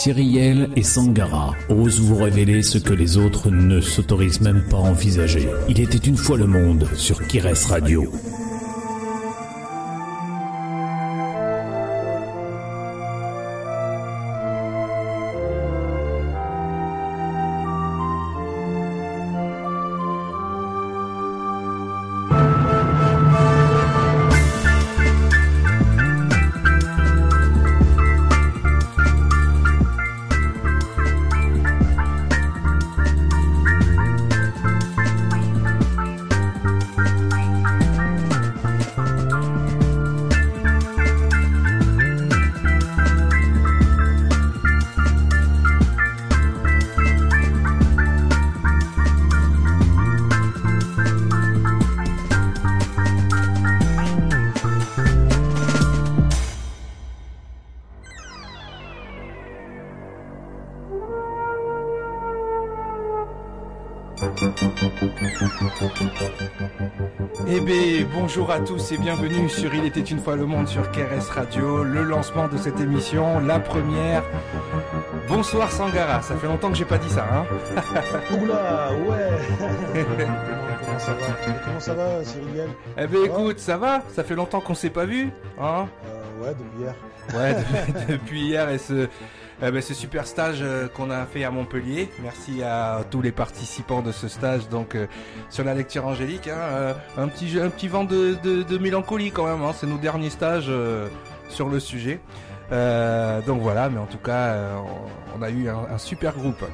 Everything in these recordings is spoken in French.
Cyrielle et Sangara osent vous révéler ce que les autres ne s'autorisent même pas à envisager. Il était une fois le monde sur Kires Radio. Eh bien, bonjour à tous et bienvenue sur Il était une fois le monde sur KRS Radio, le lancement de cette émission, la première. Bonsoir Sangara, ça fait longtemps que j'ai pas dit ça, hein Oula, ouais Comment ça va Comment ça va, Cyril Eh bien, écoute, ça va Ça fait longtemps qu'on s'est pas vu, hein euh, Ouais, depuis hier. Ouais, depuis, depuis hier et ce euh, ce super stage euh, qu'on a fait à Montpellier. Merci à tous les participants de ce stage donc euh, sur la lecture angélique. Hein, un petit un petit vent de mélancolie quand même. Hein, C'est nos derniers stages sur le sujet. Donc voilà, mais en tout cas, on, a eu un, super groupe.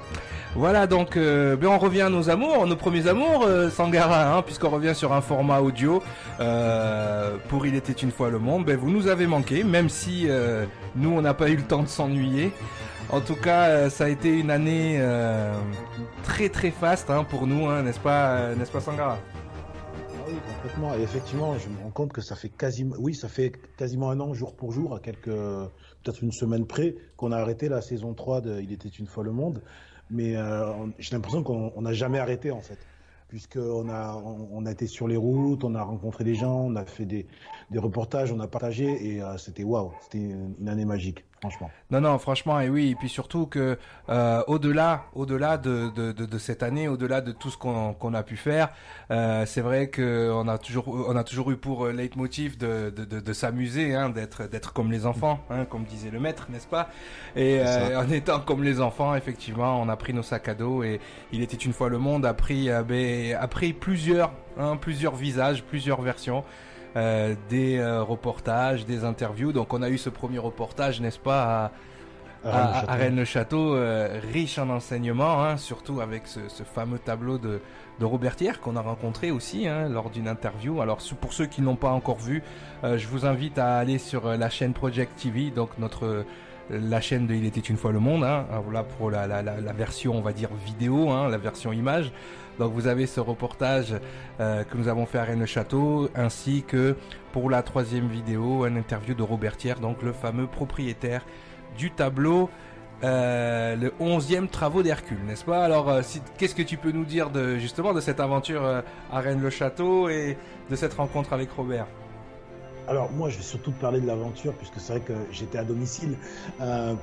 Voilà, donc euh, ben on revient à nos amours, nos premiers amours, euh, Sangara, hein, puisqu'on revient sur un format audio euh, pour Il était une fois le monde. Ben vous nous avez manqué, même si euh, nous on n'a pas eu le temps de s'ennuyer. En tout cas, euh, ça a été une année euh, très très faste hein, pour nous, hein, n'est-ce pas, n'est-ce pas Sangara? Complètement. Et effectivement, je me rends compte que ça fait quasiment, oui, ça fait quasiment un an, jour pour jour, à quelques, peut-être une semaine près, qu'on a arrêté la saison 3 de Il était une fois le monde. Mais euh, j'ai l'impression qu'on n'a jamais arrêté en fait. Puisqu'on a, on, a été sur les routes, on a rencontré des gens, on a fait des, des reportages, on a partagé et euh, c'était waouh, c'était une année magique, franchement. Non, non, franchement, et oui, et puis surtout que euh, au-delà, au-delà de, de, de, de, cette année, au-delà de tout ce qu'on a pu faire, euh, c'est vrai que on a toujours, on a toujours eu pour leitmotiv de, de, de, de s'amuser, hein, d'être, d'être comme les enfants, hein, comme disait le maître, n'est-ce pas? Et euh, en étant comme les enfants, effectivement, on a pris nos sacs à dos et il était une fois le monde a pris, euh, ben, a pris plusieurs, hein, plusieurs visages, plusieurs versions. Euh, des euh, reportages, des interviews. Donc on a eu ce premier reportage, n'est-ce pas, à, à, à Rennes-le-Château, euh, riche en enseignements, hein, surtout avec ce, ce, fameux tableau de, de Robertière qu'on a rencontré aussi hein, lors d'une interview. Alors pour ceux qui n'ont pas encore vu, euh, je vous invite à aller sur la chaîne Project TV, donc notre la chaîne de Il était une fois le monde, hein, voilà pour la, la, la, la, version on va dire vidéo, hein, la version image. Donc vous avez ce reportage euh, que nous avons fait à Rennes-le-Château, ainsi que pour la troisième vidéo, une interview de Robertière, donc le fameux propriétaire du tableau, euh, le 11e travaux d'Hercule, n'est-ce pas? Alors euh, si, qu'est-ce que tu peux nous dire de justement de cette aventure euh, à Rennes-le-Château et de cette rencontre avec Robert? Alors moi je vais surtout te parler de l'aventure puisque c'est vrai que j'étais à domicile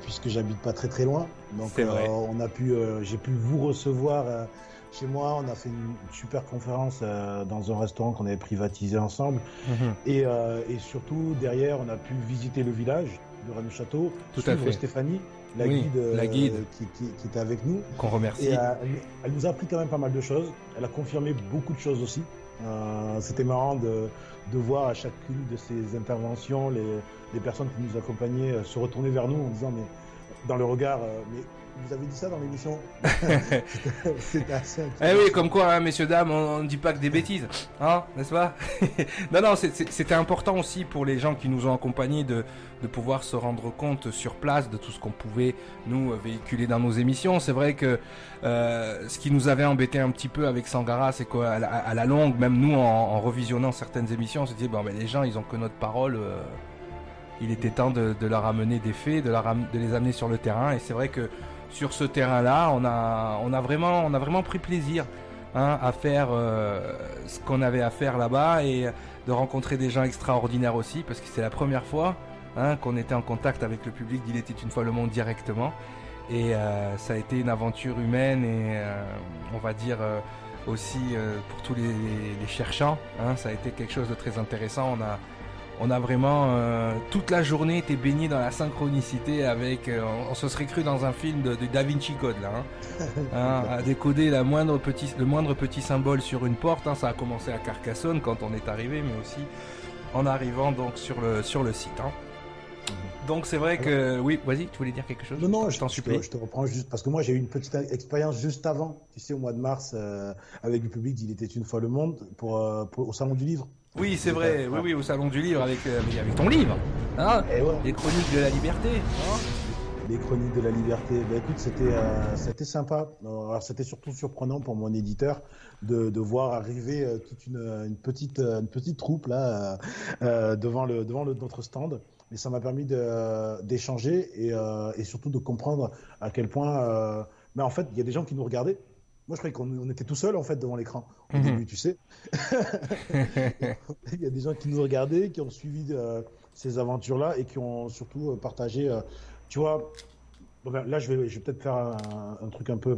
puisque j'habite pas très très loin. Donc on a pu j'ai pu vous recevoir chez moi on a fait une super conférence euh, dans un restaurant qu'on avait privatisé ensemble Mhm. mmh. et, et, surtout derrière on a pu visiter le village de Rennes Château tout à fait Stéphanie la oui, guide, la guide. Qui, qui, qui, était avec nous qu'on remercie et, elle, nous a appris quand même pas mal de choses elle a confirmé beaucoup de choses aussi c'était marrant de de voir à chacune de ces interventions les, les personnes qui nous accompagnaient euh, se retourner vers nous en disant mais dans le regard euh, mais vous avez dit ça dans l'émission. C'était assez Eh oui, comme quoi, hein, messieurs, dames, on ne dit pas que des bêtises, hein, n'est-ce pas? Non, non, c'était important aussi pour les gens qui nous ont accompagnés de, de pouvoir se rendre compte sur place de tout ce qu'on pouvait, nous, véhiculer dans nos émissions. C'est vrai que euh, ce qui nous avait embêté un petit peu avec Sangara, c'est qu'à la, à la longue, même nous, en, en, revisionnant certaines émissions, on se disait, bon, ben, les gens, ils ont que notre parole... Euh, il était temps de, de, leur amener des faits, de, de les amener sur le terrain. Et c'est vrai que sur ce terrain-là, on a, on a vraiment, on a vraiment pris plaisir hein, à faire euh, ce qu'on avait à faire là-bas et de rencontrer des gens extraordinaires aussi, parce que c'est la première fois hein, qu'on était en contact avec le public d'Il était une fois le monde directement. Et ça a été une aventure humaine et on va dire aussi pour tous les, cherchants. Hein, ça a été quelque chose de très intéressant. On a on a vraiment euh, toute la journée été baigné dans la synchronicité avec. Euh, on, se serait cru dans un film de, Da Vinci Code là, hein. Hein, à décoder la moindre petit, le moindre petit symbole sur une porte. Hein. ça a commencé à Carcassonne quand on est arrivé, mais aussi en arrivant donc sur le sur le site. Donc c'est vrai que oui, vas-y, tu voulais dire quelque chose? Non, non, je t'en supplie. Je te reprends juste parce que moi j'ai eu une petite expérience juste avant, tu sais, au mois de mars, euh, avec le public d'Il était une fois le monde pour au salon du livre. Oui, c'est vrai. Oui, oui, au salon du livre avec, euh, avec ton livre. Hein eh Les chroniques de la liberté. Hein les chroniques de la liberté. Ben écoute, c'était euh, c'était sympa. Alors c'était surtout surprenant pour mon éditeur de, de voir arriver euh, toute une, une, petite une petite troupe là devant le devant le, notre stand. Mais ça m'a permis d'échanger et, et surtout de comprendre à quel point. mais en fait, il y a des gens qui nous regardaient moi, je croyais qu'on était tout seul en fait devant l'écran au mhm. début, tu sais. Il y a des gens qui nous regardaient, qui ont suivi euh, ces aventures-là et qui ont surtout euh, partagé. Euh, tu vois, là, je vais, je vais peut-être faire un, truc un peu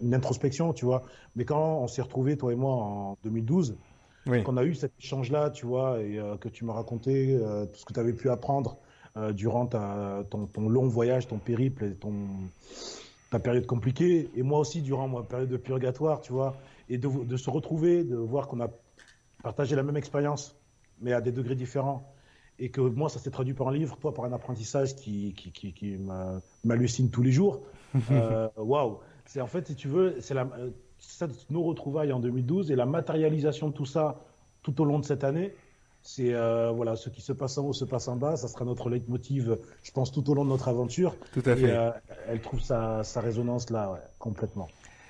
une introspection, tu vois. Mais quand on s'est retrouvés, toi et moi, en 2012, oui. qu'on a eu cet échange-là, tu vois, et que tu m'as raconté tout ce que tu avais pu apprendre durant ton, ton, long voyage, ton périple et ton ta période compliquée, et moi aussi durant ma période de purgatoire, tu vois, et de, de se retrouver, de voir qu'on a partagé la même expérience, mais à des degrés différents, et que moi, ça s'est traduit par un livre, toi par un apprentissage qui, qui, qui, qui m'hallucine tous les jours. Euh, waouh wow. C'est en fait, si tu veux, c'est la, ça, nos retrouvailles en 2012 et la matérialisation de tout ça tout au long de cette année, c'est euh, voilà, ce qui se passe en haut se passe en bas. Ça sera notre leitmotiv, je pense, tout au long de notre aventure. Tout à fait. Euh, elle trouve sa, résonance là, complètement.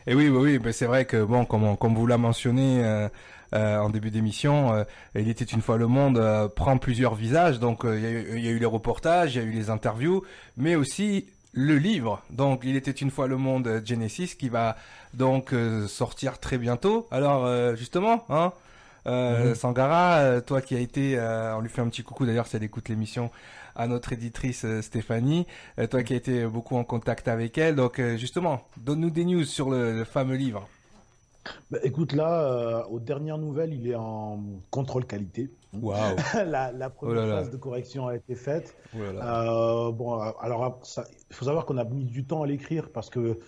Et oui, oui, oui c'est vrai que bon, comme, comme vous l'a mentionné euh, en début d'émission, il était une fois le monde prend plusieurs visages. Donc il y, y, a eu les reportages, il y a eu les interviews, mais aussi le livre. Donc il était une fois le monde Genesis qui va donc sortir très bientôt. Alors justement, hein, euh, mhm. Sangara, euh, toi qui as été, euh, on lui fait un petit coucou d'ailleurs si elle écoute l'émission, à notre éditrice Stéphanie, toi qui as été beaucoup en contact avec elle. Donc justement, donne-nous des news sur le, fameux livre. Bah, écoute, là, aux dernières nouvelles, il est en contrôle qualité. Waouh la, la, première oh phase de correction a été faite. Oh bon, alors, il faut savoir qu'on a mis du temps à l'écrire parce que,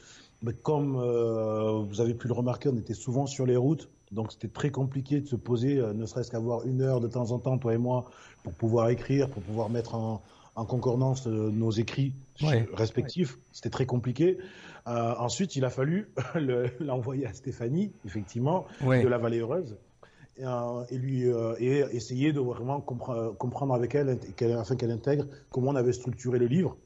bah, comme vous avez pu le remarquer, on était souvent sur les routes. Donc c'était très compliqué de se poser, euh, ne serait-ce qu'avoir une heure de temps en temps, toi et moi, pour pouvoir écrire, pour pouvoir mettre en, concordance euh, nos écrits respectifs. C'était très compliqué. Euh, ensuite, il a fallu l'envoyer à Stéphanie, effectivement, de la Vallée Heureuse. Et, lui et essayer de vraiment comprendre avec elle, afin qu'elle intègre comment on avait structuré le livre.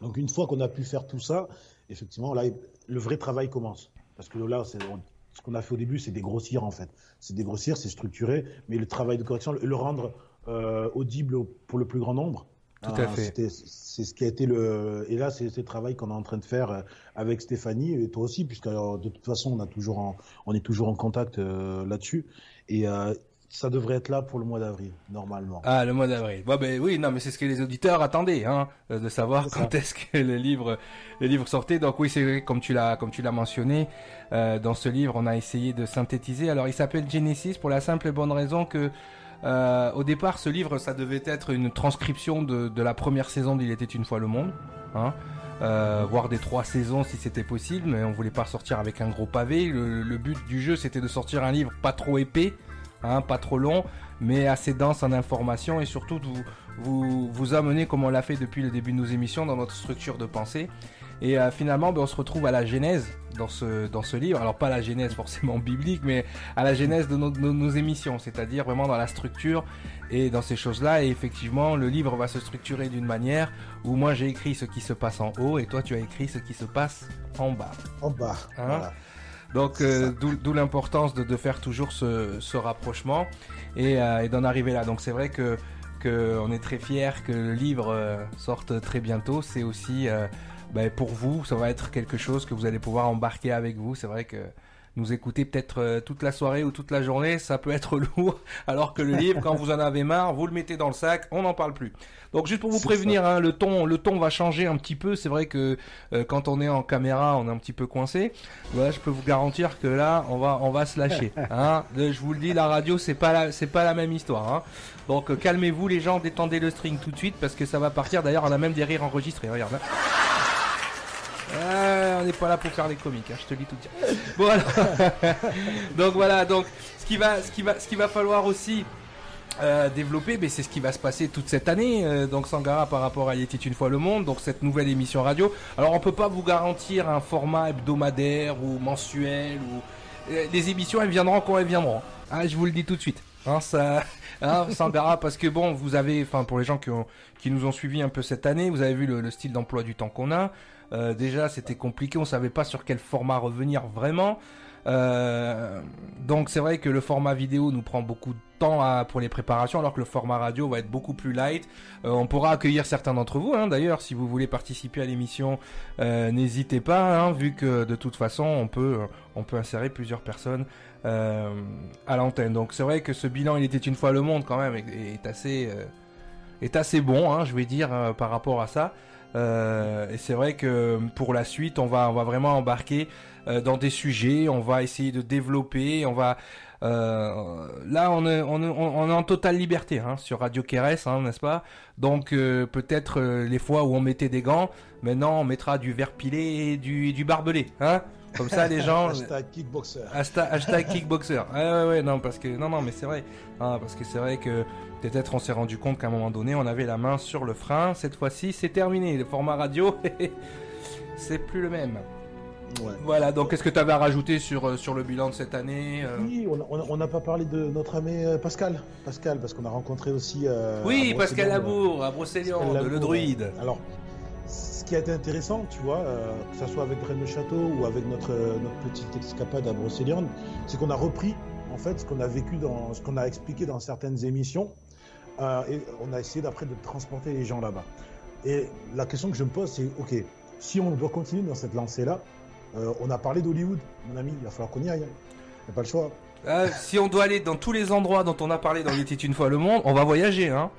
Donc une fois qu'on a pu faire tout ça, effectivement, là, le vrai travail commence. Parce que là, on, ce qu'on a fait au début, c'est dégrossir en fait. C'est dégrossir, c'est structurer, mais le travail de correction, le, rendre euh, audible pour le plus grand nombre. Tout à fait. C'est ce qui a été le. Et là, c'est le travail qu'on est en train de faire euh, avec Stéphanie et toi aussi, puisque de toute façon, on a toujours on est toujours en contact euh, là-dessus. Et ça devrait être là pour le mois d'avril, normalement. Ah, le mois d'avril. Bon, ben oui, non, mais c'est ce que les auditeurs attendaient, hein, euh, de savoir quand est-ce que le livre, le livre sortait. Donc oui, c'est vrai, comme tu l'as, comme tu l'as mentionné, euh, dans ce livre, on a essayé de synthétiser. Alors, il s'appelle Genesis pour la simple et bonne raison que, euh, au départ, ce livre, ça devait être une transcription de, de la première saison d'Il était une fois le monde, hein. Euh, voire des trois saisons si c'était possible, mais on voulait pas sortir avec un gros pavé. Le, le but du jeu, c'était de sortir un livre pas trop épais, Hein, pas trop long, mais assez dense en informations et surtout de vous, vous, vous amener, comme on l'a fait depuis le début de nos émissions, dans notre structure de pensée. Et euh, finalement, ben, on se retrouve à la genèse dans ce, dans ce livre. Alors pas la genèse forcément biblique, mais à la genèse de nos, nos, émissions, c'est-à-dire vraiment dans la structure et dans ces choses-là. Et effectivement, le livre va se structurer d'une manière où moi j'ai écrit ce qui se passe en haut et toi tu as écrit ce qui se passe en bas. En bas. Hein voilà. Donc euh, d'où l'importance de, de, faire toujours ce, ce rapprochement et, euh, et d'en arriver là. Donc c'est vrai que qu'on est très fier que le livre euh, sorte très bientôt. C'est aussi ben, pour vous, ça va être quelque chose que vous allez pouvoir embarquer avec vous. C'est vrai que nous écouter peut-être euh, toute la soirée ou toute la journée, ça peut être lourd. Alors que le livre, quand vous en avez marre, vous le mettez dans le sac, on n'en parle plus. Donc juste pour vous prévenir, hein, le ton, le ton va changer un petit peu. C'est vrai que euh, quand on est en caméra, on est un petit peu coincé. Voilà, je peux vous garantir que là, on va, on va se lâcher. Hein. Je vous le dis, la radio, c'est pas la, c'est pas la même histoire. Hein. Donc euh, calmez-vous les gens, détendez le string tout de suite parce que ça va partir. D'ailleurs, on a même des rires enregistrés. Regarde. On n'est pas là pour faire les comiques, hein, je te dis tout de suite. Voilà. donc voilà, donc ce qui va, ce qui va, ce qui va falloir aussi euh, développer, mais c'est ce qui va se passer toute cette année. Euh, donc Sangara par rapport à Il était une fois le monde, donc cette nouvelle émission radio. Alors on peut pas vous garantir un format hebdomadaire ou mensuel ou euh, les émissions elles viendront quand elles viendront. Ah, je vous le dis tout de suite. Hein, ça, hein, Sangara, parce que bon, vous avez, enfin pour les gens qui, ont, qui nous ont suivis un peu cette année, vous avez vu le, le style d'emploi du temps qu'on a. Euh, déjà, c'était compliqué, on savait pas sur quel format revenir vraiment. Euh, donc c'est vrai que le format vidéo nous prend beaucoup de à, pour les préparations, alors que le format radio va être beaucoup plus light. Euh, on pourra accueillir certains d'entre vous, hein, d'ailleurs, si vous voulez participer à l'émission, euh, n'hésitez pas, hein, vu que de toute façon on peut, on peut insérer plusieurs personnes euh, à l'antenne. Donc c'est vrai que ce bilan, il était une fois le monde quand même, est, assez, euh, est assez bon, hein, je vais dire, euh, par rapport à ça. Euh, et c'est vrai que pour la suite, on va, on va vraiment embarquer euh, dans des sujets, on va essayer de développer, on va. Euh, là, on est, on, en totale liberté hein, sur Radio Keres, hein, n'est-ce pas? Donc euh, peut-être euh, les fois où on mettait des gants, maintenant on mettra du verre pilé et du, du barbelé, hein? Comme ça, les gens. hashtag kickboxer. Hashtag, hashtag kickboxer. Ouais, ouais, ouais, non, parce que non, non, mais c'est vrai, hein, parce que c'est vrai que peut-être on s'est rendu compte qu'à un moment donné, on avait la main sur le frein. Cette fois-ci, c'est terminé. Le format radio, c'est plus le même. Ouais. Voilà, donc qu'est-ce que tu avais à rajouter sur, euh, sur le bilan de cette année euh? Oui, on n'a pas parlé de notre ami euh, Pascal. Pascal, parce qu'on a rencontré aussi. euh, Oui, Pascal Labour, à Brocéliande, le druide. Alors, ce qui a été intéressant, tu vois, euh, que ce soit avec Rennes le Château ou avec notre, euh, notre petite escapade à Brocéliande, c'est qu'on a repris, en fait, ce qu'on a vécu dans, ce qu'on a expliqué dans certaines émissions, euh, et on a essayé d'après de transporter les gens là-bas. Et la question que je me pose, c'est, ok, si on doit continuer dans cette lancée-là, on a parlé d'Hollywood, mon ami, il va falloir qu'on y aille. Il n'y a pas le choix. Si on doit aller dans tous les endroits dont on a parlé dans Il était une fois le monde, on va voyager, hein.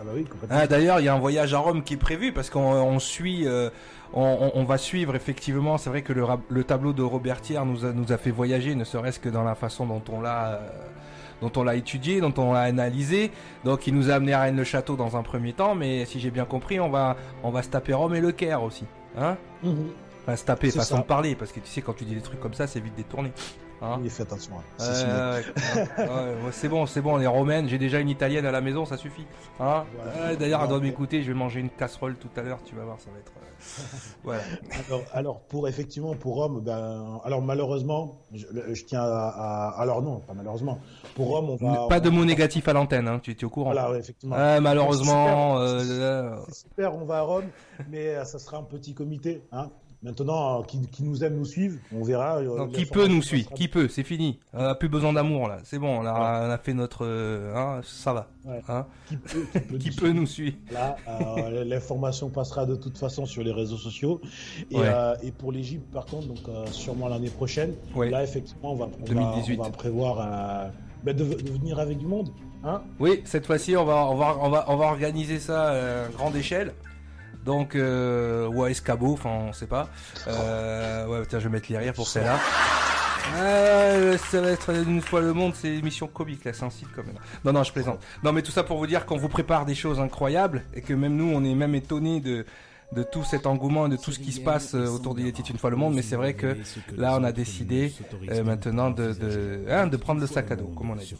Ah bah oui, complètement. Ah, D'ailleurs, il y a un voyage à Rome qui est prévu parce qu'on on suit, euh, on, va suivre effectivement. C'est vrai que le, tableau de Robert Thiers nous a, nous a fait voyager, ne serait-ce que dans la façon dont on l'a, euh, dont on l'a étudié, dont on l'a analysé. Donc, il nous a amené à Rennes-le-Château dans un premier temps, mais si j'ai bien compris, on va, on va se taper Rome et le Caire aussi, hein? Mhm. Enfin, se taper, façon ça. de parler, parce que tu sais, quand tu dis des trucs comme ça, c'est vite détourné. Hein Oui, fais attention. C'est ouais, bon, c'est bon, les romaines, j'ai déjà une italienne à la maison, ça suffit. Hein Voilà. D'ailleurs, elle doit m'écouter, je vais manger une casserole tout à l'heure, tu vas voir, ça va être. euh, Voilà. Alors, alors, pour effectivement, pour Rome, ben, alors malheureusement, je, tiens à, à- alors non, pas malheureusement. Pour Rome, on va. Pas de on- mots négatifs à l'antenne, hein, tu étais au courant. Voilà, ouais, effectivement. Malheureusement, C'est super. euh, super, on va à Rome, mais euh, ça sera un petit comité. Hein. Maintenant, euh, qui, qui nous aime nous suivre, on verra. euh, qui peut nous suivre Qui peut C'est fini. On a plus besoin d'amour là. C'est bon, on a, on a fait notre. euh, hein, ça va. Ouais. Hein Qui peut, qui peut, qui nous peut suivre. nous suivre Là, euh, l'information passera de toute façon sur les réseaux sociaux. Et, Ouais. euh, et pour l'Égypte, par contre, donc euh, sûrement l'année prochaine, là, effectivement, on va, on va- 2018. on va prévoir ben, de, de venir avec du monde. Hein? Oui, cette fois-ci, on va, on va, on va, on va organiser ça à grande échelle. Donc, euh, ou à escabeau, enfin, on ne sait pas. Euh, ouais, tiens, je vais mettre les rires pour celle-là. Euh, ça va être une fois le monde, c'est émission comique, là, c'est un site quand même. Non, non, je plaisante. Non, mais tout ça pour vous dire qu'on vous prépare des choses incroyables et que même nous, on est même étonnés de, de tout cet engouement et de tout ce qui se passe euh, autour des une fois le monde, mais c'est vrai que là on a décidé euh, maintenant de, de, hein, de prendre le sac à dos, comme on a dit.